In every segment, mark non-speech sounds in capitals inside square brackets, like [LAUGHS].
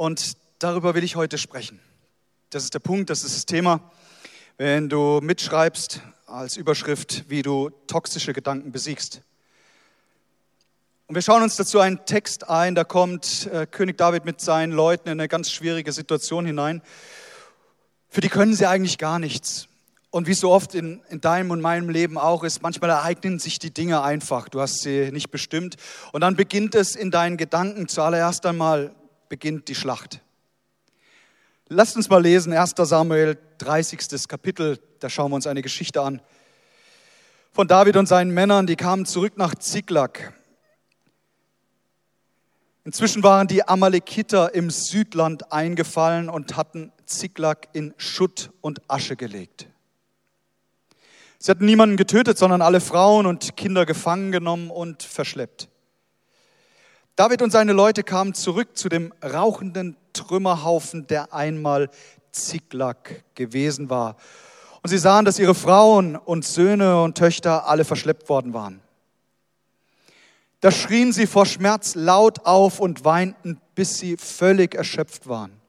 Und darüber will ich heute sprechen. Das ist der Punkt, das ist das Thema. Wenn du mitschreibst als Überschrift, wie du toxische Gedanken besiegst. Und wir schauen uns dazu einen Text ein, da kommt äh, König David mit seinen Leuten in eine ganz schwierige Situation hinein. Für die können sie eigentlich gar nichts. Und wie so oft in, in deinem und meinem Leben auch ist, manchmal ereignen sich die Dinge einfach. Du hast sie nicht bestimmt. Und dann beginnt es in deinen Gedanken. Zuallererst einmal beginnt die Schlacht. Lasst uns mal lesen, 1 Samuel, 30. Kapitel. Da schauen wir uns eine Geschichte an. Von David und seinen Männern, die kamen zurück nach Ziklag. Inzwischen waren die Amalekiter im Südland eingefallen und hatten Ziklag in Schutt und Asche gelegt. Sie hatten niemanden getötet, sondern alle Frauen und Kinder gefangen genommen und verschleppt. David und seine Leute kamen zurück zu dem rauchenden Trümmerhaufen, der einmal Ziklag gewesen war. Und sie sahen, dass ihre Frauen und Söhne und Töchter alle verschleppt worden waren. Da schrien sie vor Schmerz laut auf und weinten, bis sie völlig erschöpft waren.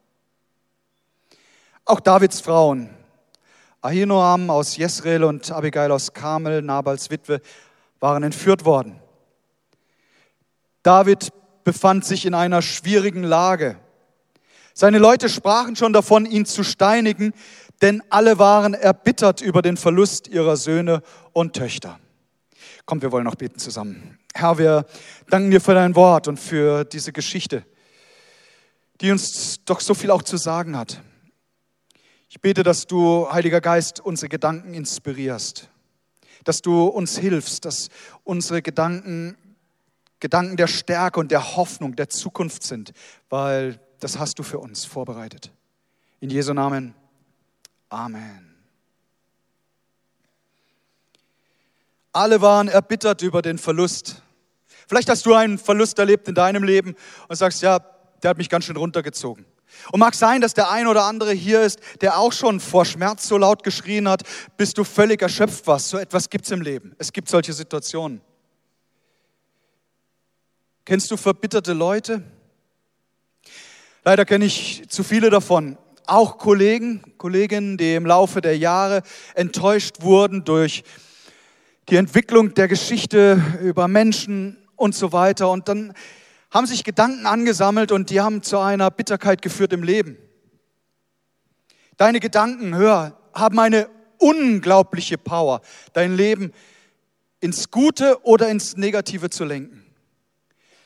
Auch Davids Frauen, Ahinoam aus Jesreel und Abigail aus Karmel, Nabals Witwe, waren entführt worden. David befand sich in einer schwierigen Lage. Seine Leute sprachen schon davon, ihn zu steinigen, denn alle waren erbittert über den Verlust ihrer Söhne und Töchter. Kommt, wir wollen noch beten zusammen. Herr, wir danken dir für dein Wort und für diese Geschichte, die uns doch so viel auch zu sagen hat. Ich bete, dass du, Heiliger Geist, unsere Gedanken inspirierst, dass du uns hilfst, dass unsere Gedanken Gedanken der Stärke und der Hoffnung, der Zukunft sind, weil das hast du für uns vorbereitet. In Jesu Namen. Amen. Alle waren erbittert über den Verlust. Vielleicht hast du einen Verlust erlebt in deinem Leben und sagst, ja, der hat mich ganz schön runtergezogen. Und mag sein, dass der ein oder andere hier ist, der auch schon vor Schmerz so laut geschrien hat, bis du völlig erschöpft warst. So etwas gibt es im Leben. Es gibt solche Situationen. Kennst du verbitterte Leute? Leider kenne ich zu viele davon. Auch Kollegen, Kolleginnen, die im Laufe der Jahre enttäuscht wurden durch die Entwicklung der Geschichte über Menschen und so weiter. Und dann haben sich Gedanken angesammelt und die haben zu einer Bitterkeit geführt im Leben. Deine Gedanken, hör, haben eine unglaubliche Power, dein Leben ins Gute oder ins Negative zu lenken.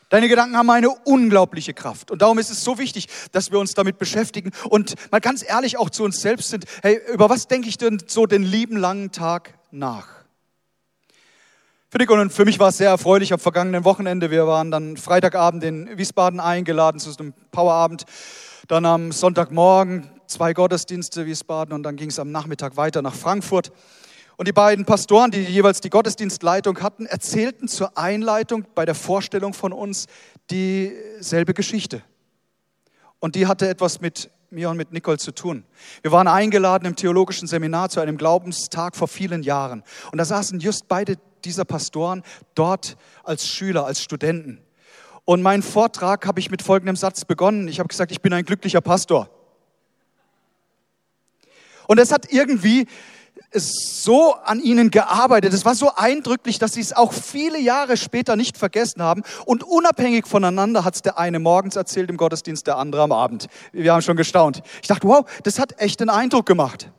Deine Gedanken haben eine unglaubliche Kraft. Und darum ist es so wichtig, dass wir uns damit beschäftigen und mal ganz ehrlich auch zu uns selbst sind. Hey, über was denke ich denn so den lieben langen Tag nach? Für dich und für mich war es sehr erfreulich am vergangenen Wochenende. Wir waren dann Freitagabend in Wiesbaden eingeladen zu einem Powerabend. Dann am Sonntagmorgen zwei Gottesdienste Wiesbaden und dann ging es am Nachmittag weiter nach Frankfurt. Und die beiden Pastoren, die jeweils die Gottesdienstleitung hatten, erzählten zur Einleitung bei der Vorstellung von uns dieselbe Geschichte. Und die hatte etwas mit mir und mit Nicole zu tun. Wir waren eingeladen im theologischen Seminar zu einem Glaubenstag vor vielen Jahren. Und da saßen just beide dieser Pastoren dort als Schüler, als Studenten. Und meinen Vortrag habe ich mit folgendem Satz begonnen. Ich habe gesagt, ich bin ein glücklicher Pastor. Und es hat irgendwie so an ihnen gearbeitet. Es war so eindrücklich, dass sie es auch viele Jahre später nicht vergessen haben. Und unabhängig voneinander hat es der eine morgens erzählt im Gottesdienst, der andere am Abend. Wir haben schon gestaunt. Ich dachte, wow, das hat echt einen Eindruck gemacht.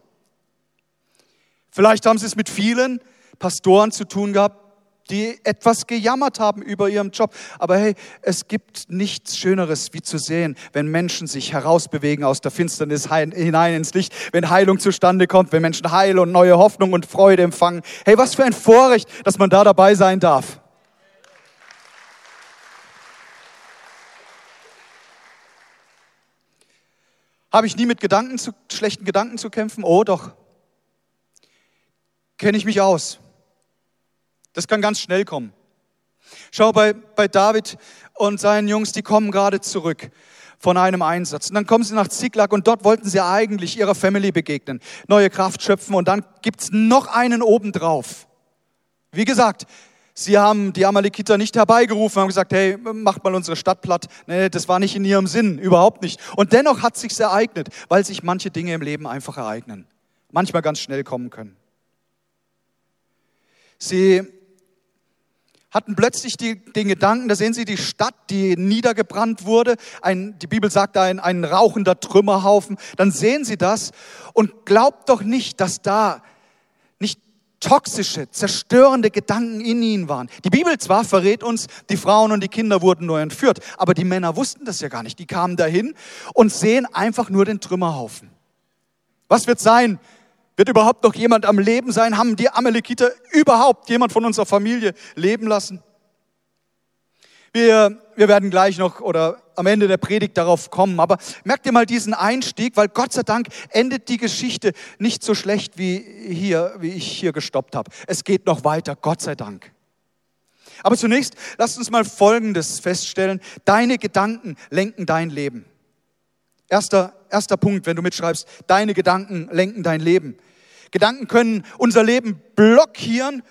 Vielleicht haben sie es mit vielen Pastoren zu tun gehabt, die etwas gejammert haben über ihren Job. Aber hey, es gibt nichts Schöneres, wie zu sehen, wenn Menschen sich herausbewegen aus der Finsternis hinein ins Licht, wenn Heilung zustande kommt, wenn Menschen Heil und neue Hoffnung und Freude empfangen. Hey, was für ein Vorrecht, dass man da dabei sein darf. Habe ich nie mit Gedanken zu, schlechten Gedanken zu kämpfen? Oh, doch. Kenne ich mich aus. Das kann ganz schnell kommen. Schau bei, bei David und seinen Jungs, die kommen gerade zurück von einem Einsatz. Und dann kommen sie nach Ziklag und dort wollten sie eigentlich ihrer Family begegnen, neue Kraft schöpfen und dann gibt's noch einen obendrauf. Wie gesagt, Sie haben die Amalekiter nicht herbeigerufen, haben gesagt, hey, macht mal unsere Stadt platt. Nee, das war nicht in ihrem Sinn, überhaupt nicht. Und dennoch hat sich's ereignet, weil sich manche Dinge im Leben einfach ereignen. Manchmal ganz schnell kommen können. Sie hatten plötzlich die, den Gedanken, da sehen Sie die Stadt, die niedergebrannt wurde, ein, die Bibel sagt ein, ein rauchender Trümmerhaufen, dann sehen Sie das und glaubt doch nicht, dass da nicht toxische, zerstörende Gedanken in ihnen waren. Die Bibel zwar verrät uns, die Frauen und die Kinder wurden nur entführt, aber die Männer wussten das ja gar nicht. Die kamen dahin und sehen einfach nur den Trümmerhaufen. Was wird sein? Wird überhaupt noch jemand am Leben sein? Haben die Amalekiter überhaupt jemand von unserer Familie leben lassen? Wir, wir werden gleich noch oder am Ende der Predigt darauf kommen. Aber merkt ihr mal diesen Einstieg, weil Gott sei Dank endet die Geschichte nicht so schlecht wie hier, wie ich hier gestoppt habe. Es geht noch weiter, Gott sei Dank. Aber zunächst lasst uns mal Folgendes feststellen. Deine Gedanken lenken dein Leben. Erster, erster Punkt, wenn du mitschreibst, deine Gedanken lenken dein Leben. Gedanken können unser Leben blockieren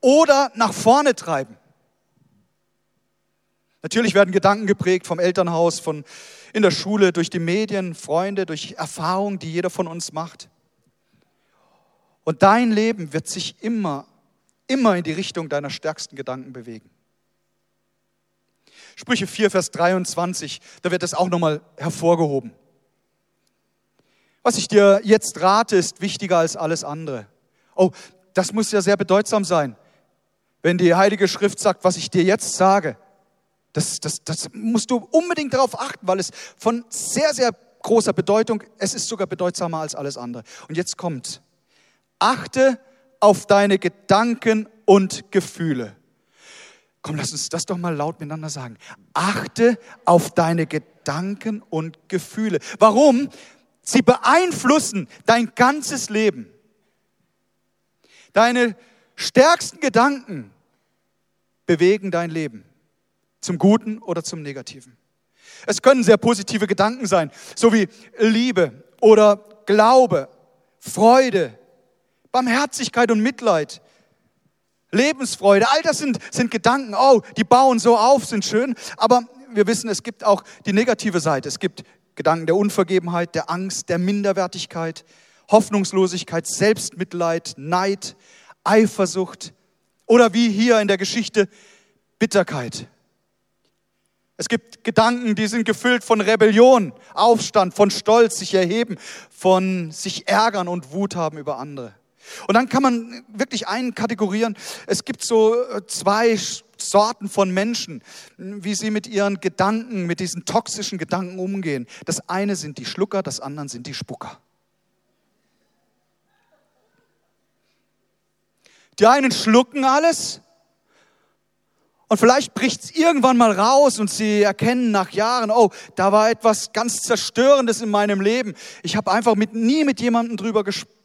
oder nach vorne treiben. Natürlich werden Gedanken geprägt vom Elternhaus, von in der Schule, durch die Medien, Freunde, durch Erfahrungen, die jeder von uns macht. Und dein Leben wird sich immer, immer in die Richtung deiner stärksten Gedanken bewegen. Sprüche 4, Vers 23, da wird das auch nochmal hervorgehoben. Was ich dir jetzt rate, ist wichtiger als alles andere. Oh, das muss ja sehr bedeutsam sein, wenn die Heilige Schrift sagt, was ich dir jetzt sage. Das, das, das musst du unbedingt darauf achten, weil es von sehr, sehr großer Bedeutung, es ist sogar bedeutsamer als alles andere. Und jetzt kommt, achte auf deine Gedanken und Gefühle. Komm, lass uns das doch mal laut miteinander sagen. Achte auf deine Gedanken und Gefühle. Warum? Sie beeinflussen dein ganzes Leben. Deine stärksten Gedanken bewegen dein Leben. Zum Guten oder zum Negativen. Es können sehr positive Gedanken sein, so wie Liebe oder Glaube, Freude, Barmherzigkeit und Mitleid, Lebensfreude. All das sind, sind Gedanken, oh, die bauen so auf, sind schön. Aber wir wissen, es gibt auch die negative Seite. Es gibt Gedanken der Unvergebenheit, der Angst, der Minderwertigkeit, Hoffnungslosigkeit, Selbstmitleid, Neid, Eifersucht oder wie hier in der Geschichte Bitterkeit. Es gibt Gedanken, die sind gefüllt von Rebellion, Aufstand, von Stolz, sich erheben, von sich ärgern und Wut haben über andere. Und dann kann man wirklich einen kategorieren. Es gibt so äh, zwei Sorten von Menschen, wie sie mit ihren Gedanken, mit diesen toxischen Gedanken umgehen. Das eine sind die Schlucker, das andere sind die Spucker. Die einen schlucken alles und vielleicht bricht es irgendwann mal raus und sie erkennen nach Jahren, oh, da war etwas ganz Zerstörendes in meinem Leben. Ich habe einfach mit, nie mit jemandem drüber gesprochen.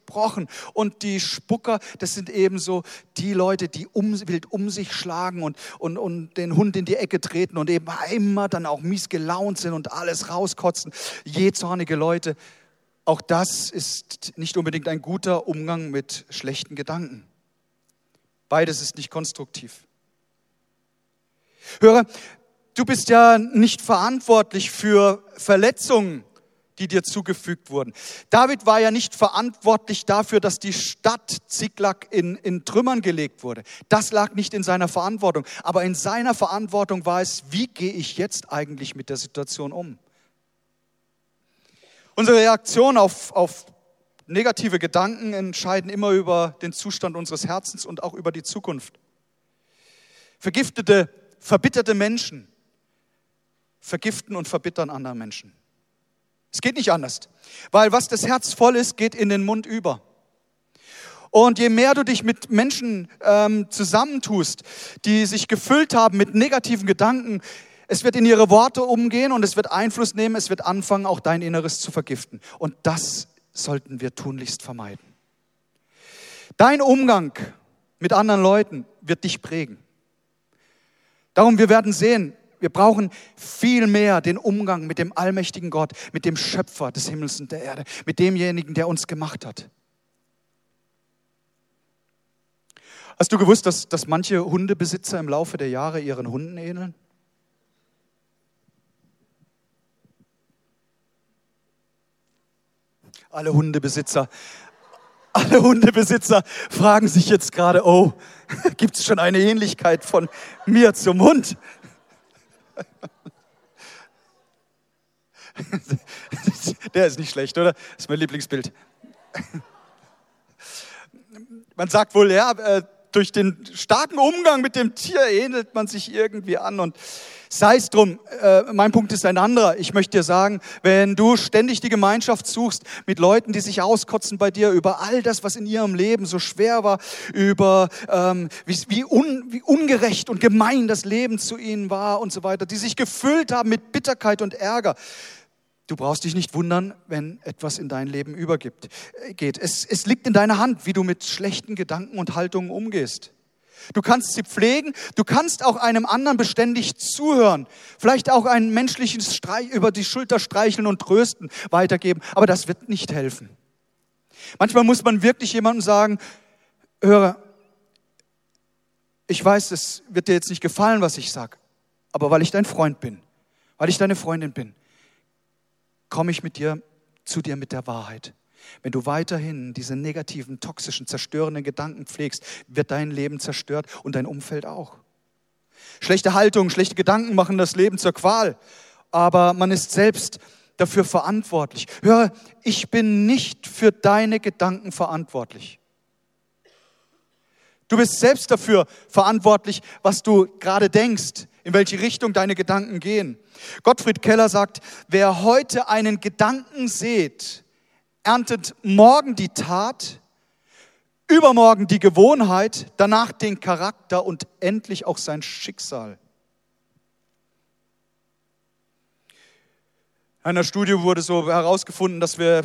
Und die Spucker, das sind eben so die Leute, die um, wild um sich schlagen und, und, und den Hund in die Ecke treten und eben immer dann auch mies gelaunt sind und alles rauskotzen. Jähzornige Leute. Auch das ist nicht unbedingt ein guter Umgang mit schlechten Gedanken. Beides ist nicht konstruktiv. Höre, du bist ja nicht verantwortlich für Verletzungen, die dir zugefügt wurden. David war ja nicht verantwortlich dafür, dass die Stadt Ziklag in, in Trümmern gelegt wurde. Das lag nicht in seiner Verantwortung. Aber in seiner Verantwortung war es, wie gehe ich jetzt eigentlich mit der Situation um? Unsere Reaktion auf, auf negative Gedanken entscheiden immer über den Zustand unseres Herzens und auch über die Zukunft. Vergiftete verbitterte Menschen vergiften und verbittern andere Menschen. Es geht nicht anders, weil was das Herz voll ist, geht in den Mund über. Und je mehr du dich mit Menschen ähm, zusammentust, die sich gefüllt haben mit negativen Gedanken, es wird in ihre Worte umgehen und es wird Einfluss nehmen, es wird anfangen, auch dein Inneres zu vergiften. Und das sollten wir tunlichst vermeiden. Dein Umgang mit anderen Leuten wird dich prägen. Darum, wir werden sehen, wir brauchen viel mehr den Umgang mit dem allmächtigen Gott, mit dem Schöpfer des Himmels und der Erde, mit demjenigen, der uns gemacht hat. Hast du gewusst, dass, dass manche Hundebesitzer im Laufe der Jahre ihren Hunden ähneln? Alle Hundebesitzer, alle Hundebesitzer fragen sich jetzt gerade, oh, [LAUGHS] gibt es schon eine Ähnlichkeit von mir zum Hund? [LAUGHS] Der ist nicht schlecht, oder? Das ist mein Lieblingsbild. Man sagt wohl, ja, äh, durch den starken Umgang mit dem Tier ähnelt man sich irgendwie an und sei es drum. Äh, mein Punkt ist ein anderer. Ich möchte dir sagen, wenn du ständig die Gemeinschaft suchst mit Leuten, die sich auskotzen bei dir über all das, was in ihrem Leben so schwer war, über ähm, wie, wie, un, wie ungerecht und gemein das Leben zu ihnen war und so weiter, die sich gefüllt haben mit Bitterkeit und Ärger, Du brauchst dich nicht wundern, wenn etwas in dein Leben übergibt, äh. Es, es liegt in deiner Hand, wie du mit schlechten Gedanken und Haltungen umgehst. Du kannst sie pflegen, du kannst auch einem anderen beständig zuhören, vielleicht auch einen menschlichen Streich über die Schulter streicheln und trösten, weitergeben, aber das wird nicht helfen. Manchmal muss man wirklich jemandem sagen, höre, ich weiß, es wird dir jetzt nicht gefallen, was ich sage, aber weil ich dein Freund bin, weil ich deine Freundin bin, komme ich mit dir zu dir mit der Wahrheit. Wenn du weiterhin diese negativen, toxischen, zerstörenden Gedanken pflegst, wird dein Leben zerstört und dein Umfeld auch. Schlechte Haltung, schlechte Gedanken machen das Leben zur Qual, aber man ist selbst dafür verantwortlich. Höre, ich bin nicht für deine Gedanken verantwortlich. Du bist selbst dafür verantwortlich, was du gerade denkst, in welche Richtung deine Gedanken gehen. Gottfried Keller sagt, wer heute einen Gedanken sät, erntet morgen die Tat, übermorgen die Gewohnheit, danach den Charakter und endlich auch sein Schicksal. In einer Studie wurde so herausgefunden, dass wir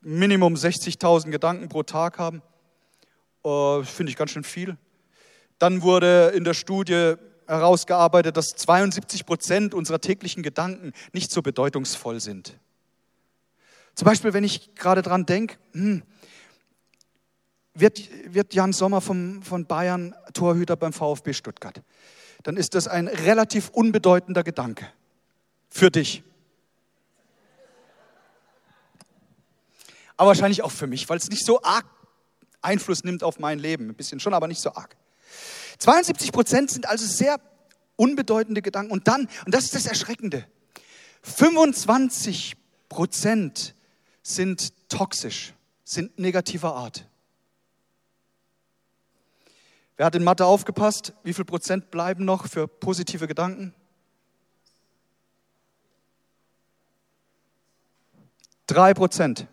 Minimum 60.000 Gedanken pro Tag haben. Uh, Finde ich ganz schön viel. Dann wurde in der Studie herausgearbeitet, dass 72 Prozent unserer täglichen Gedanken nicht so bedeutungsvoll sind. Zum Beispiel, wenn ich gerade dran denke, hm, wird, wird Jan Sommer vom, von Bayern Torhüter beim VfB Stuttgart, dann ist das ein relativ unbedeutender Gedanke für dich. Aber wahrscheinlich auch für mich, weil es nicht so arg Einfluss nimmt auf mein Leben. Ein bisschen schon, aber nicht so arg. 72 Prozent sind also sehr unbedeutende Gedanken. Und dann, und das ist das Erschreckende, 25 Prozent sind toxisch, sind negativer Art. Wer hat in Mathe aufgepasst? Wie viel Prozent bleiben noch für positive Gedanken? Drei Prozent.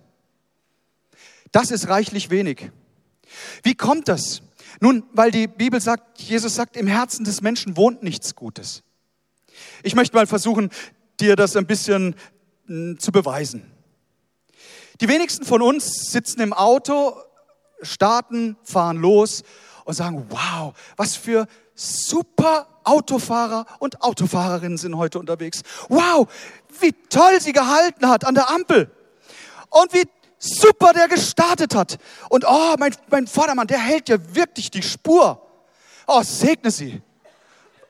Das ist reichlich wenig. Wie kommt das? Nun, weil die Bibel sagt, Jesus sagt, im Herzen des Menschen wohnt nichts Gutes. Ich möchte mal versuchen, dir das ein bisschen hm, zu beweisen. Die wenigsten von uns sitzen im Auto, starten, fahren los und sagen, wow, was für super Autofahrer und Autofahrerinnen sind heute unterwegs. Wow, wie toll sie gehalten hat an der Ampel. Und wie super der gestartet hat. Und oh, mein, mein Vordermann, der hält ja wirklich die Spur. Oh, segne sie.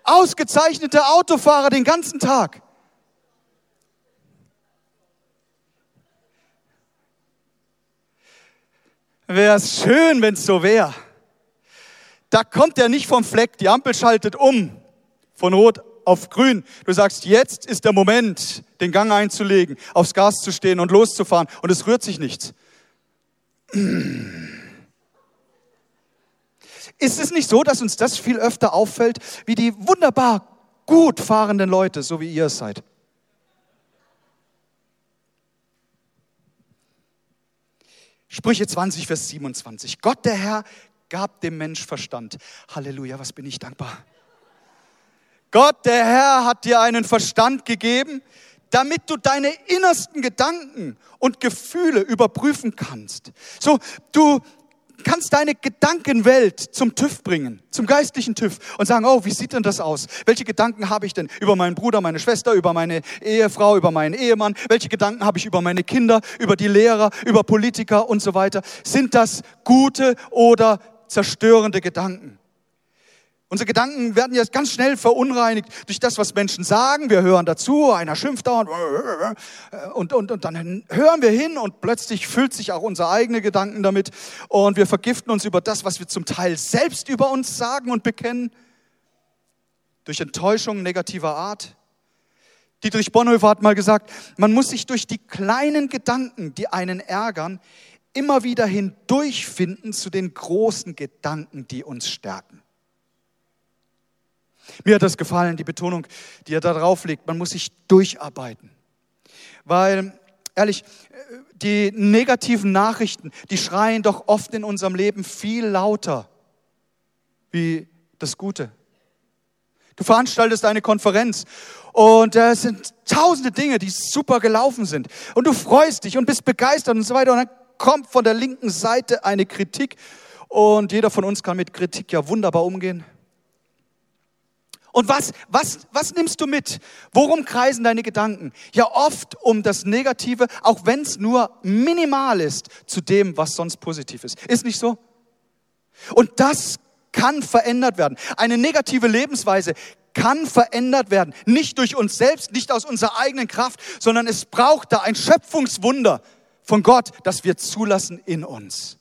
Ausgezeichnete Autofahrer den ganzen Tag. Wäre es schön, wenn es so wäre. Da kommt er nicht vom Fleck, die Ampel schaltet um von Rot auf grün. Du sagst, jetzt ist der Moment, den Gang einzulegen, aufs Gas zu stehen und loszufahren und es rührt sich nichts. Ist es nicht so, dass uns das viel öfter auffällt, wie die wunderbar gut fahrenden Leute, so wie ihr es seid? Sprüche 20, Vers 27. Gott der Herr gab dem Mensch Verstand. Halleluja, was bin ich dankbar. Gott, der Herr, hat dir einen Verstand gegeben, damit du deine innersten Gedanken und Gefühle überprüfen kannst. So, du kannst deine Gedankenwelt zum TÜV bringen, zum geistlichen TÜV und sagen, oh, wie sieht denn das aus? Welche Gedanken habe ich denn über meinen Bruder, meine Schwester, über meine Ehefrau, über meinen Ehemann? Welche Gedanken habe ich über meine Kinder, über die Lehrer, über Politiker und so weiter? Sind das gute oder zerstörende Gedanken. Unsere Gedanken werden jetzt ganz schnell verunreinigt durch das, was Menschen sagen. Wir hören dazu, einer schimpft dauernd und, und, und dann hören wir hin und plötzlich füllt sich auch unsere eigene Gedanken damit und wir vergiften uns über das, was wir zum Teil selbst über uns sagen und bekennen, durch Enttäuschung negativer Art. Dietrich Bonhoeffer hat mal gesagt, man muss sich durch die kleinen Gedanken, die einen ärgern, immer wieder hindurchfinden zu den großen Gedanken, die uns stärken. Mir hat das gefallen, die Betonung, die er da drauf legt. Man muss sich durcharbeiten. Weil, ehrlich, die negativen Nachrichten, die schreien doch oft in unserem Leben viel lauter wie das Gute. Du veranstaltest eine Konferenz und es sind tausende Dinge, die super gelaufen sind. Und du freust dich und bist begeistert und so weiter. Und dann kommt von der linken Seite eine Kritik und jeder von uns kann mit Kritik ja wunderbar umgehen. Und was, was, was nimmst du mit? Worum kreisen deine Gedanken? Ja, oft um das Negative, auch wenn es nur minimal ist, zu dem, was sonst positiv ist. Ist nicht so? Und das kann verändert werden. Eine negative Lebensweise kann verändert werden. Nicht durch uns selbst, nicht aus unserer eigenen Kraft, sondern es braucht da ein Schöpfungswunder von Gott, das wir zulassen in uns.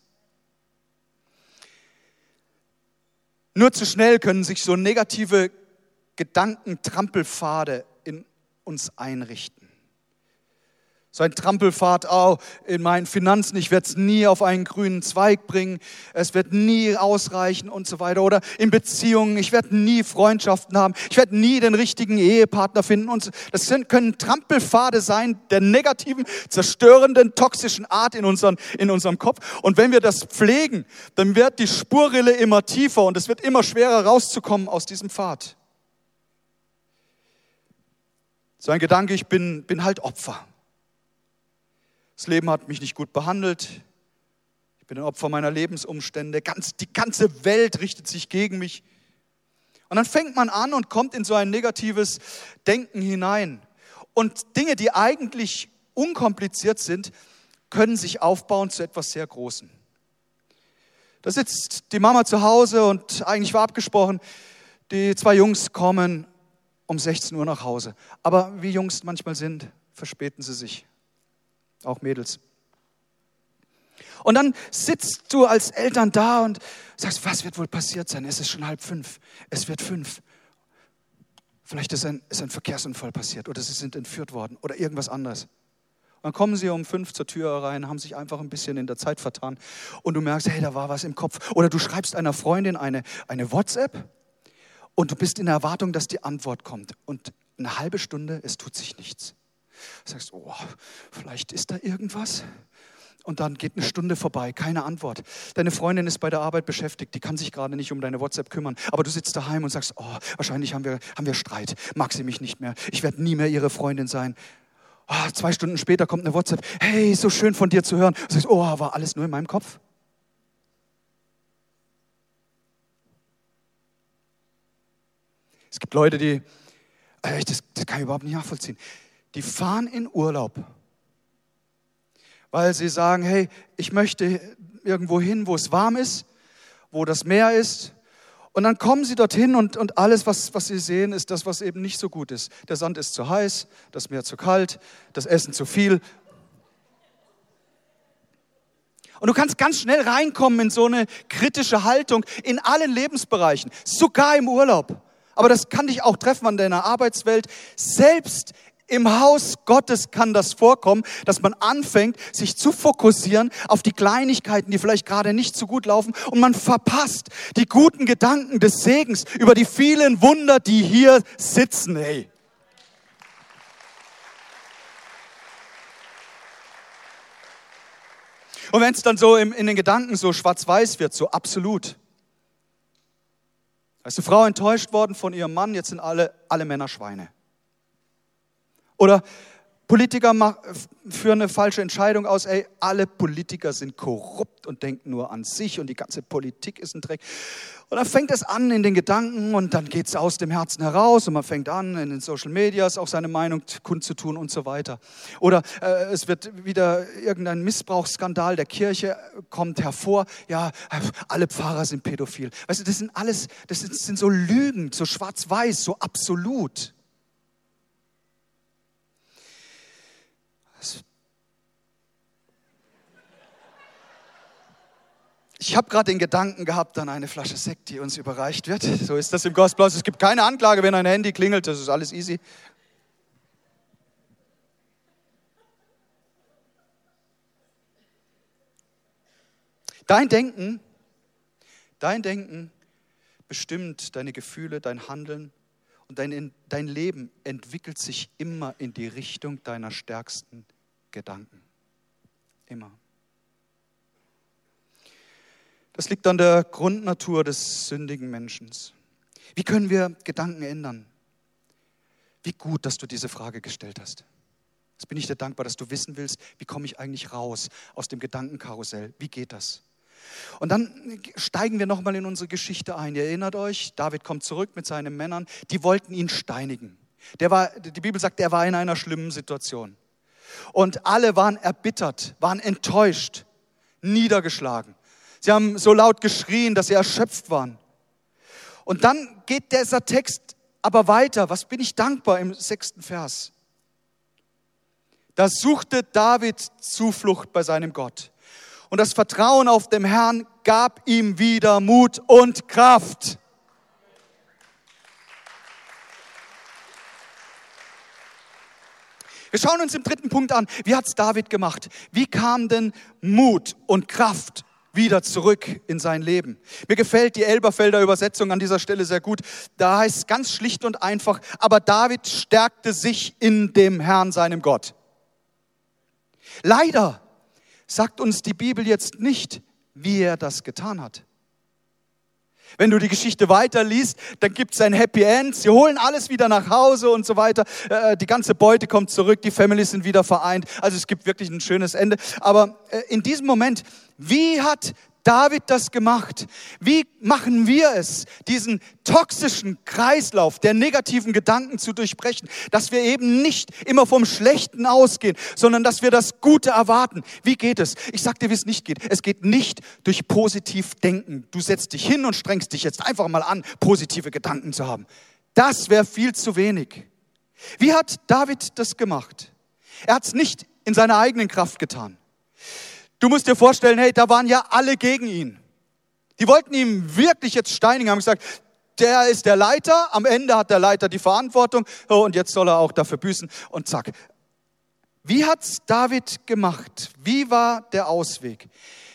Nur zu schnell können sich so negative Gedankentrampelpfade in uns einrichten. So ein Trampelpfad auch in meinen Finanzen. Ich werde es nie auf einen grünen Zweig bringen. Es wird nie ausreichen und so weiter. Oder in Beziehungen. Ich werde nie Freundschaften haben. Ich werde nie den richtigen Ehepartner finden. Und das können Trampelpfade sein der negativen, zerstörenden, toxischen Art in, unseren, in unserem Kopf. Und wenn wir das pflegen, dann wird die Spurrille immer tiefer und es wird immer schwerer rauszukommen aus diesem Pfad. So ein Gedanke, ich bin, bin halt Opfer. Das Leben hat mich nicht gut behandelt. Ich bin ein Opfer meiner Lebensumstände. Ganz, die ganze Welt richtet sich gegen mich. Und dann fängt man an und kommt in so ein negatives Denken hinein. Und Dinge, die eigentlich unkompliziert sind, können sich aufbauen zu etwas sehr Großem. Da sitzt die Mama zu Hause und eigentlich war abgesprochen, die zwei Jungs kommen um 16 Uhr nach Hause. Aber wie Jungs manchmal sind, verspäten sie sich. Auch Mädels. Und dann sitzt du als Eltern da und sagst, was wird wohl passiert sein? Es ist schon halb fünf. Es wird fünf. Vielleicht ist ein, ist ein Verkehrsunfall passiert oder sie sind entführt worden oder irgendwas anderes. Dann kommen sie um fünf zur Tür rein, haben sich einfach ein bisschen in der Zeit vertan und du merkst, hey, da war was im Kopf. Oder du schreibst einer Freundin eine, eine WhatsApp und du bist in der Erwartung, dass die Antwort kommt. Und eine halbe Stunde, es tut sich nichts. Du sagst, oh, vielleicht ist da irgendwas. Und dann geht eine Stunde vorbei, keine Antwort. Deine Freundin ist bei der Arbeit beschäftigt, die kann sich gerade nicht um deine WhatsApp kümmern. Aber du sitzt daheim und sagst, oh, wahrscheinlich haben wir, haben wir Streit, mag sie mich nicht mehr, ich werde nie mehr ihre Freundin sein. Oh, zwei Stunden später kommt eine WhatsApp, hey, so schön von dir zu hören. Du sagst, oh, war alles nur in meinem Kopf? Es gibt Leute, die, äh, das, das kann ich überhaupt nicht nachvollziehen, die fahren in Urlaub, weil sie sagen, hey, ich möchte irgendwo hin, wo es warm ist, wo das Meer ist. Und dann kommen sie dorthin und, und alles, was, was sie sehen, ist das, was eben nicht so gut ist. Der Sand ist zu heiß, das Meer zu kalt, das Essen zu viel. Und du kannst ganz schnell reinkommen in so eine kritische Haltung in allen Lebensbereichen, sogar im Urlaub aber das kann dich auch treffen an deiner Arbeitswelt. Selbst im Haus Gottes kann das vorkommen, dass man anfängt, sich zu fokussieren auf die Kleinigkeiten, die vielleicht gerade nicht so gut laufen und man verpasst die guten Gedanken des Segens über die vielen Wunder, die hier sitzen. Hey. Und wenn es dann so in den Gedanken so schwarz-weiß wird, so absolut, da ist eine Frau enttäuscht worden von ihrem Mann, jetzt sind alle, alle Männer Schweine. Oder Politiker führen eine falsche Entscheidung aus. Ey, alle Politiker sind korrupt und denken nur an sich und die ganze Politik ist ein Dreck. Und dann fängt es an in den Gedanken und dann geht es aus dem Herzen heraus und man fängt an, in den Social Medias auch seine Meinung kundzutun und so weiter. Oder äh, es wird wieder irgendein Missbrauchsskandal der Kirche kommt hervor. Ja, alle Pfarrer sind pädophil. Weißt du, das sind alles, das sind, sind so Lügen, so schwarz-weiß, so absolut. Ich habe gerade den Gedanken gehabt an eine Flasche Sekt, die uns überreicht wird. So ist das im Gospelhaus. Es gibt keine Anklage, wenn ein Handy klingelt. Das ist alles easy. Dein Denken, dein Denken bestimmt deine Gefühle, dein Handeln und dein, dein Leben entwickelt sich immer in die Richtung deiner stärksten Gedanken. Immer. Das liegt an der Grundnatur des sündigen Menschen. Wie können wir Gedanken ändern? Wie gut, dass du diese Frage gestellt hast. Jetzt bin ich dir dankbar, dass du wissen willst, wie komme ich eigentlich raus aus dem Gedankenkarussell? Wie geht das? Und dann steigen wir nochmal in unsere Geschichte ein. Ihr erinnert euch, David kommt zurück mit seinen Männern, die wollten ihn steinigen. Der war, die Bibel sagt, er war in einer schlimmen Situation. Und alle waren erbittert, waren enttäuscht, niedergeschlagen. Sie haben so laut geschrien, dass sie erschöpft waren. Und dann geht dieser Text aber weiter. Was bin ich dankbar im sechsten Vers? Da suchte David Zuflucht bei seinem Gott. Und das Vertrauen auf dem Herrn gab ihm wieder Mut und Kraft. Wir schauen uns im dritten Punkt an, wie hat es David gemacht? Wie kam denn Mut und Kraft wieder zurück in sein Leben. Mir gefällt die Elberfelder Übersetzung an dieser Stelle sehr gut. Da heißt es ganz schlicht und einfach, aber David stärkte sich in dem Herrn, seinem Gott. Leider sagt uns die Bibel jetzt nicht, wie er das getan hat. Wenn du die Geschichte weiterliest, dann gibt es ein Happy End. Sie holen alles wieder nach Hause und so weiter. Äh, die ganze Beute kommt zurück, die Families sind wieder vereint. Also es gibt wirklich ein schönes Ende. Aber äh, in diesem Moment, wie hat David das gemacht? Wie machen wir es, diesen toxischen Kreislauf der negativen Gedanken zu durchbrechen, dass wir eben nicht immer vom Schlechten ausgehen, sondern dass wir das Gute erwarten? Wie geht es? Ich sag dir, wie es nicht geht. Es geht nicht durch positiv Denken. Du setzt dich hin und strengst dich jetzt einfach mal an, positive Gedanken zu haben. Das wäre viel zu wenig. Wie hat David das gemacht? Er hat es nicht in seiner eigenen Kraft getan. Du musst dir vorstellen, hey, da waren ja alle gegen ihn. Die wollten ihm wirklich jetzt steinigen, haben gesagt, der ist der Leiter, am Ende hat der Leiter die Verantwortung oh, und jetzt soll er auch dafür büßen und zack. Wie hat's David gemacht? Wie war der Ausweg?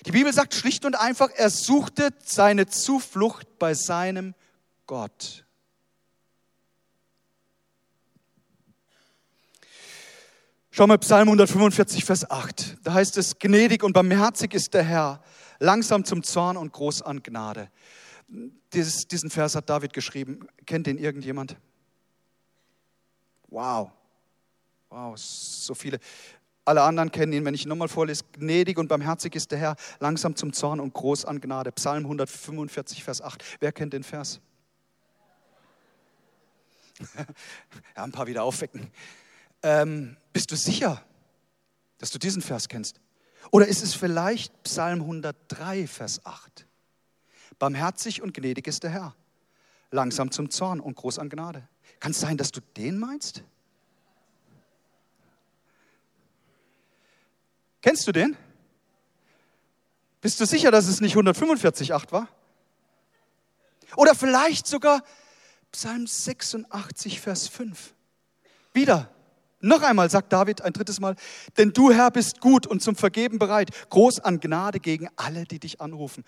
Die Bibel sagt schlicht und einfach, er suchte seine Zuflucht bei seinem Gott. Schau mal Psalm 145, Vers 8. Da heißt es, gnädig und barmherzig ist der Herr, langsam zum Zorn und groß an Gnade. Dieses, diesen Vers hat David geschrieben. Kennt den irgendjemand? Wow. Wow, so viele. Alle anderen kennen ihn, wenn ich ihn nochmal vorlese. Gnädig und barmherzig ist der Herr, langsam zum Zorn und groß an Gnade. Psalm 145, Vers 8. Wer kennt den Vers? [LAUGHS] ja, ein paar wieder aufwecken. Ähm, bist du sicher, dass du diesen Vers kennst? Oder ist es vielleicht Psalm 103, Vers 8? Barmherzig und gnädig ist der Herr, langsam zum Zorn und groß an Gnade. Kann es sein, dass du den meinst? Kennst du den? Bist du sicher, dass es nicht 145, 8 war? Oder vielleicht sogar Psalm 86, Vers 5. Wieder, noch einmal sagt David ein drittes Mal, denn du Herr bist gut und zum Vergeben bereit, groß an Gnade gegen alle, die dich anrufen.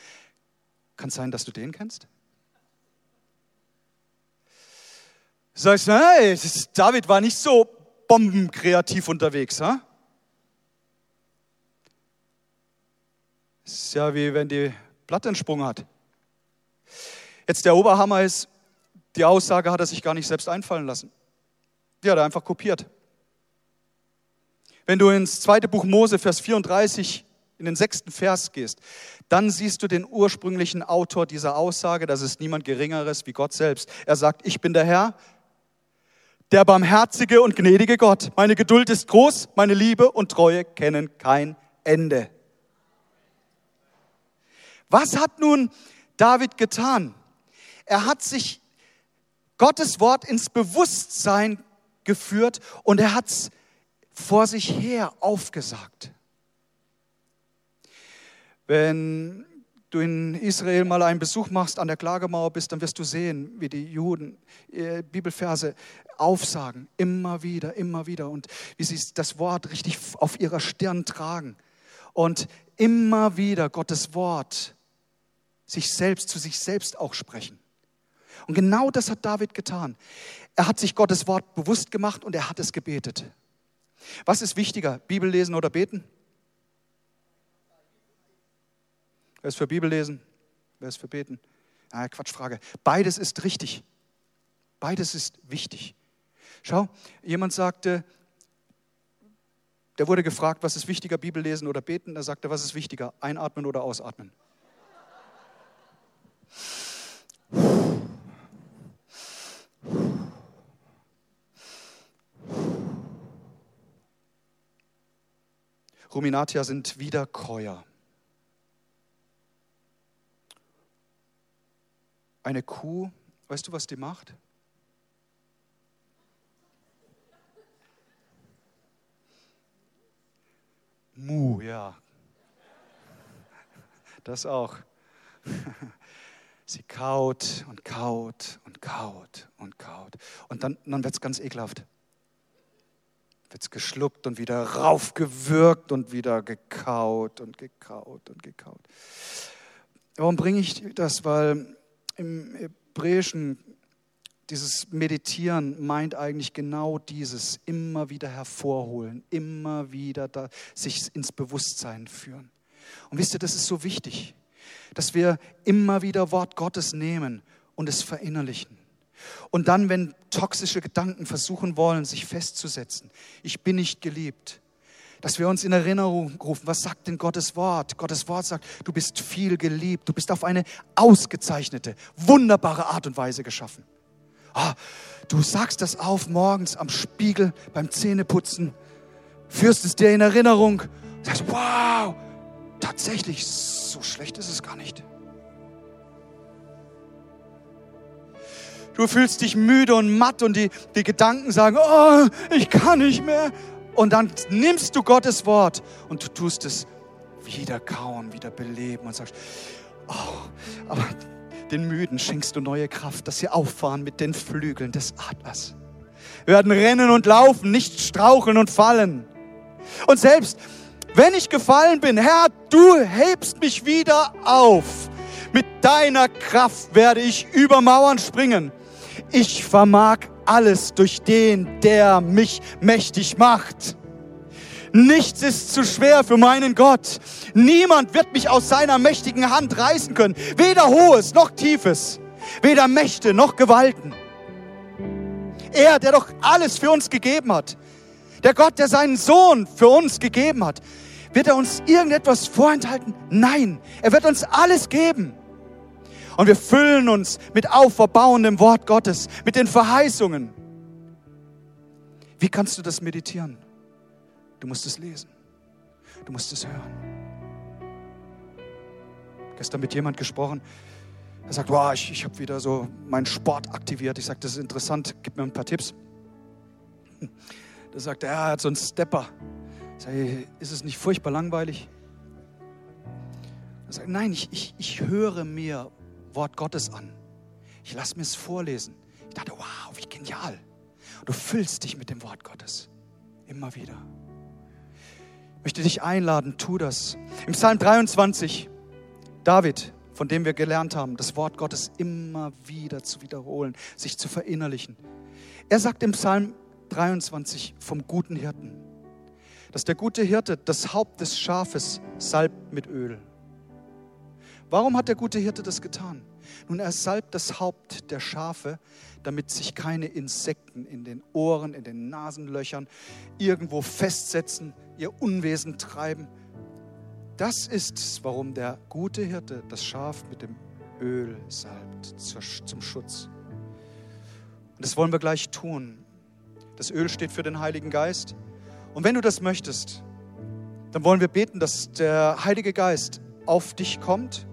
Kann es sein, dass du den kennst? Sagst du, hey, David war nicht so bombenkreativ unterwegs, ha? ist ja wie wenn die Platte entsprungen hat. Jetzt der Oberhammer ist, die Aussage hat er sich gar nicht selbst einfallen lassen. Die hat er einfach kopiert. Wenn du ins zweite Buch Mose, Vers 34, in den sechsten Vers gehst, dann siehst du den ursprünglichen Autor dieser Aussage, das ist niemand Geringeres wie Gott selbst. Er sagt, ich bin der Herr, der barmherzige und gnädige Gott. Meine Geduld ist groß, meine Liebe und Treue kennen kein Ende. Was hat nun David getan? Er hat sich Gottes Wort ins Bewusstsein geführt und er hat es vor sich her aufgesagt. Wenn du in Israel mal einen Besuch machst, an der Klagemauer bist, dann wirst du sehen, wie die Juden äh, Bibelverse aufsagen, immer wieder, immer wieder und wie sie das Wort richtig auf ihrer Stirn tragen und immer wieder Gottes Wort sich selbst zu sich selbst auch sprechen. Und genau das hat David getan. Er hat sich Gottes Wort bewusst gemacht und er hat es gebetet. Was ist wichtiger, Bibel lesen oder beten? Wer ist für Bibel lesen? Wer ist für beten? Ah, Quatschfrage. Beides ist richtig. Beides ist wichtig. Schau, jemand sagte, der wurde gefragt, was ist wichtiger, Bibel lesen oder beten? Da sagte, was ist wichtiger, einatmen oder ausatmen? Ruminatia sind Wiederkäuer. Eine Kuh, weißt du, was die macht? Mu, ja. Das auch. [LAUGHS] Sie kaut und kaut und kaut und kaut. Und dann, dann wird es ganz ekelhaft. Wird es geschluckt und wieder raufgewürgt und wieder gekaut und gekaut und gekaut. Warum bringe ich das? Weil im Hebräischen dieses Meditieren meint eigentlich genau dieses, immer wieder hervorholen, immer wieder da, sich ins Bewusstsein führen. Und wisst ihr, das ist so wichtig, dass wir immer wieder Wort Gottes nehmen und es verinnerlichen. Und dann, wenn toxische Gedanken versuchen wollen, sich festzusetzen, ich bin nicht geliebt, dass wir uns in Erinnerung rufen, was sagt denn Gottes Wort? Gottes Wort sagt, du bist viel geliebt, du bist auf eine ausgezeichnete, wunderbare Art und Weise geschaffen. Oh, du sagst das auf morgens am Spiegel beim Zähneputzen, führst es dir in Erinnerung, sagst, wow, tatsächlich, so schlecht ist es gar nicht. Du fühlst dich müde und matt und die, die Gedanken sagen, oh, ich kann nicht mehr. Und dann nimmst du Gottes Wort und du tust es wieder kauen, wieder beleben und sagst, oh, aber den Müden schenkst du neue Kraft, dass sie auffahren mit den Flügeln des Adlers. Wir werden rennen und laufen, nicht straucheln und fallen. Und selbst wenn ich gefallen bin, Herr, du hebst mich wieder auf. Mit deiner Kraft werde ich über Mauern springen. Ich vermag alles durch den, der mich mächtig macht. Nichts ist zu schwer für meinen Gott. Niemand wird mich aus seiner mächtigen Hand reißen können. Weder hohes noch tiefes. Weder Mächte noch Gewalten. Er, der doch alles für uns gegeben hat. Der Gott, der seinen Sohn für uns gegeben hat. Wird er uns irgendetwas vorenthalten? Nein, er wird uns alles geben. Und wir füllen uns mit auferbauendem Wort Gottes, mit den Verheißungen. Wie kannst du das meditieren? Du musst es lesen. Du musst es hören. Gestern mit jemand gesprochen, er sagt, wow, ich, ich habe wieder so meinen Sport aktiviert. Ich sage, das ist interessant, gib mir ein paar Tipps. Da sagt er, er hat so einen Stepper. Ich sage, ist es nicht furchtbar langweilig? Er sagt, nein, ich, ich, ich höre mir Wort Gottes an. Ich lasse mir es vorlesen. Ich dachte, wow, wie genial. Du füllst dich mit dem Wort Gottes. Immer wieder. Ich möchte dich einladen, tu das. Im Psalm 23, David, von dem wir gelernt haben, das Wort Gottes immer wieder zu wiederholen, sich zu verinnerlichen. Er sagt im Psalm 23 vom guten Hirten, dass der gute Hirte das Haupt des Schafes salbt mit Öl. Warum hat der gute Hirte das getan? Nun, er salbt das Haupt der Schafe, damit sich keine Insekten in den Ohren, in den Nasenlöchern irgendwo festsetzen, ihr Unwesen treiben. Das ist warum der gute Hirte das Schaf mit dem Öl salbt zum Schutz. Und das wollen wir gleich tun. Das Öl steht für den Heiligen Geist. Und wenn du das möchtest, dann wollen wir beten, dass der Heilige Geist auf dich kommt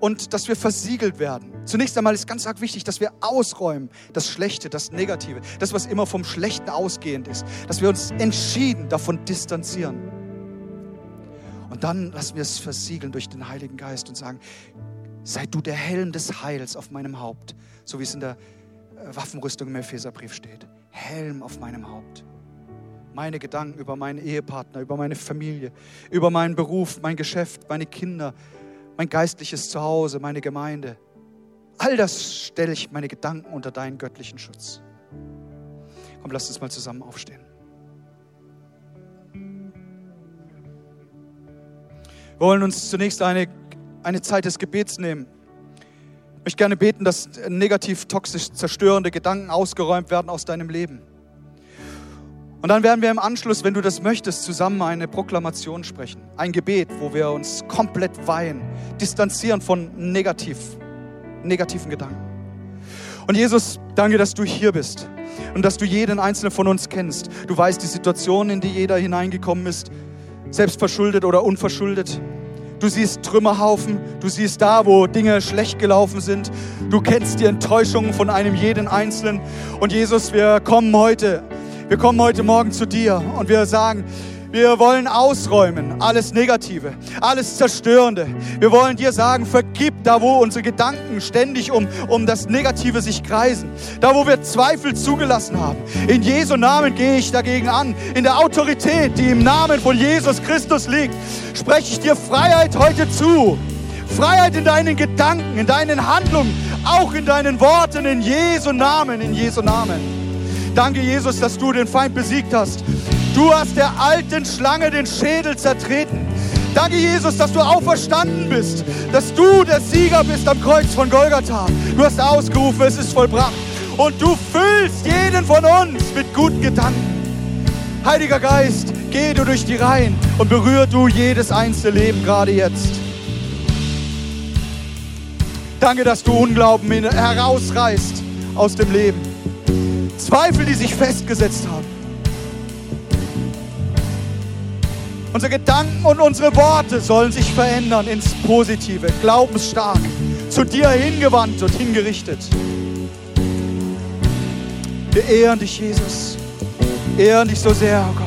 und dass wir versiegelt werden. Zunächst einmal ist ganz arg wichtig, dass wir ausräumen das Schlechte, das Negative, das, was immer vom Schlechten ausgehend ist, dass wir uns entschieden davon distanzieren. Und dann lassen wir es versiegeln durch den Heiligen Geist und sagen, sei du der Helm des Heils auf meinem Haupt, so wie es in der äh, Waffenrüstung im Epheserbrief steht. Helm auf meinem Haupt. Meine Gedanken über meinen Ehepartner, über meine Familie, über meinen Beruf, mein Geschäft, meine Kinder, mein geistliches Zuhause, meine Gemeinde. All das stelle ich meine Gedanken unter deinen göttlichen Schutz. Komm, lass uns mal zusammen aufstehen. Wir wollen uns zunächst eine, eine Zeit des Gebets nehmen. Ich möchte gerne beten, dass negativ, toxisch zerstörende Gedanken ausgeräumt werden aus deinem Leben. Und dann werden wir im Anschluss, wenn du das möchtest, zusammen eine Proklamation sprechen. Ein Gebet, wo wir uns komplett weihen, distanzieren von negativ, negativen Gedanken. Und Jesus, danke, dass du hier bist und dass du jeden einzelnen von uns kennst. Du weißt die Situation, in die jeder hineingekommen ist selbst verschuldet oder unverschuldet. Du siehst Trümmerhaufen, du siehst da, wo Dinge schlecht gelaufen sind. Du kennst die Enttäuschungen von einem jeden Einzelnen. Und Jesus, wir kommen heute, wir kommen heute Morgen zu dir und wir sagen, wir wollen ausräumen alles Negative, alles Zerstörende. Wir wollen dir sagen, vergib da, wo unsere Gedanken ständig um, um das Negative sich kreisen. Da, wo wir Zweifel zugelassen haben. In Jesu Namen gehe ich dagegen an. In der Autorität, die im Namen von Jesus Christus liegt, spreche ich dir Freiheit heute zu. Freiheit in deinen Gedanken, in deinen Handlungen, auch in deinen Worten, in Jesu Namen, in Jesu Namen. Danke, Jesus, dass du den Feind besiegt hast Du hast der alten Schlange den Schädel zertreten. Danke, Jesus, dass du auferstanden bist, dass du der Sieger bist am Kreuz von Golgatha. Du hast ausgerufen, es ist vollbracht. Und du füllst jeden von uns mit guten Gedanken. Heiliger Geist, geh du durch die Reihen und berühr du jedes einzelne Leben gerade jetzt. Danke, dass du Unglauben herausreißt aus dem Leben. Zweifel, die sich festgesetzt haben. Unsere Gedanken und unsere Worte sollen sich verändern ins Positive, glaubensstark, zu dir hingewandt und hingerichtet. Wir ehren dich, Jesus. Ehren dich so sehr, oh Gott.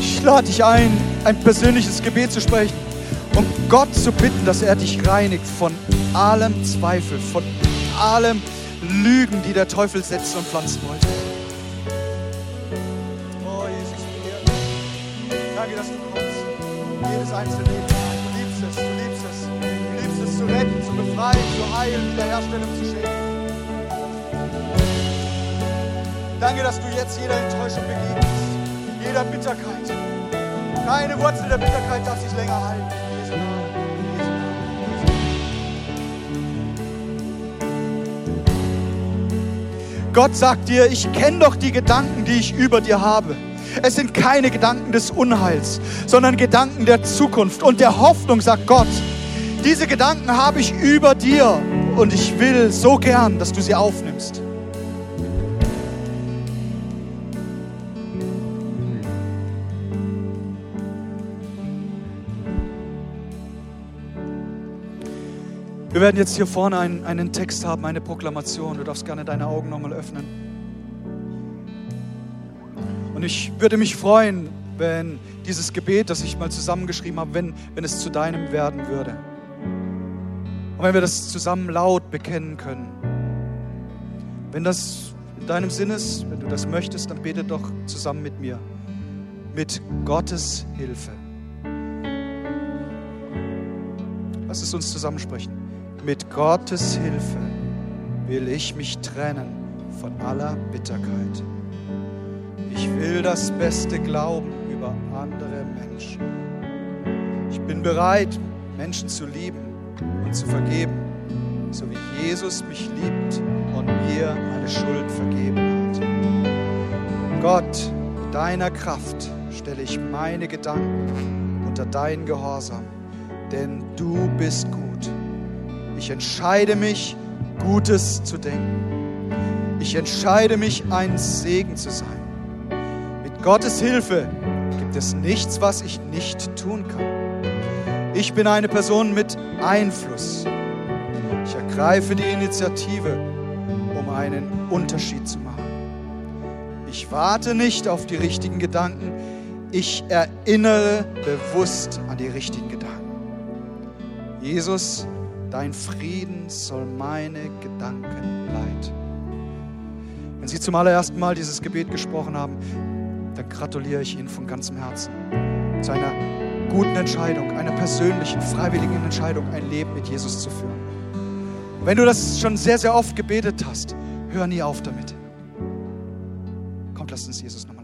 Ich lade dich ein, ein persönliches Gebet zu sprechen und Gott zu bitten, dass er dich reinigt von allem Zweifel, von allem Lügen, die der Teufel setzen und pflanzen wollte. Oh Jesus, danke, dass du kommst. Jedes einzelne Leben. Du liebst es, du liebst es. Du liebst es zu retten, zu befreien, zu heilen, Wiederherstellung zu schenken. Danke, dass du jetzt jeder Enttäuschung begegnest, jeder Bitterkeit. Keine Wurzel der Bitterkeit darf sich länger halten. Gott sagt dir, ich kenne doch die Gedanken, die ich über dir habe. Es sind keine Gedanken des Unheils, sondern Gedanken der Zukunft und der Hoffnung, sagt Gott. Diese Gedanken habe ich über dir und ich will so gern, dass du sie aufnimmst. Wir werden jetzt hier vorne einen, einen Text haben, eine Proklamation. Du darfst gerne deine Augen nochmal öffnen. Und ich würde mich freuen, wenn dieses Gebet, das ich mal zusammengeschrieben habe, wenn, wenn es zu deinem werden würde. Und wenn wir das zusammen laut bekennen können. Wenn das in deinem Sinn ist, wenn du das möchtest, dann bete doch zusammen mit mir. Mit Gottes Hilfe. Lass es uns zusammensprechen. Mit Gottes Hilfe will ich mich trennen von aller Bitterkeit. Ich will das Beste glauben über andere Menschen. Ich bin bereit, Menschen zu lieben und zu vergeben, so wie Jesus mich liebt und mir meine Schuld vergeben hat. Gott, mit deiner Kraft stelle ich meine Gedanken unter deinen Gehorsam, denn du bist gut. Ich entscheide mich, Gutes zu denken. Ich entscheide mich, ein Segen zu sein. Mit Gottes Hilfe gibt es nichts, was ich nicht tun kann. Ich bin eine Person mit Einfluss. Ich ergreife die Initiative, um einen Unterschied zu machen. Ich warte nicht auf die richtigen Gedanken, ich erinnere bewusst an die richtigen Gedanken. Jesus, dein Frieden soll meine Gedanken leiten. Wenn Sie zum allerersten Mal dieses Gebet gesprochen haben, dann gratuliere ich Ihnen von ganzem Herzen zu einer guten Entscheidung, einer persönlichen, freiwilligen Entscheidung, ein Leben mit Jesus zu führen. Wenn du das schon sehr, sehr oft gebetet hast, hör nie auf damit. Kommt, lass uns Jesus nochmal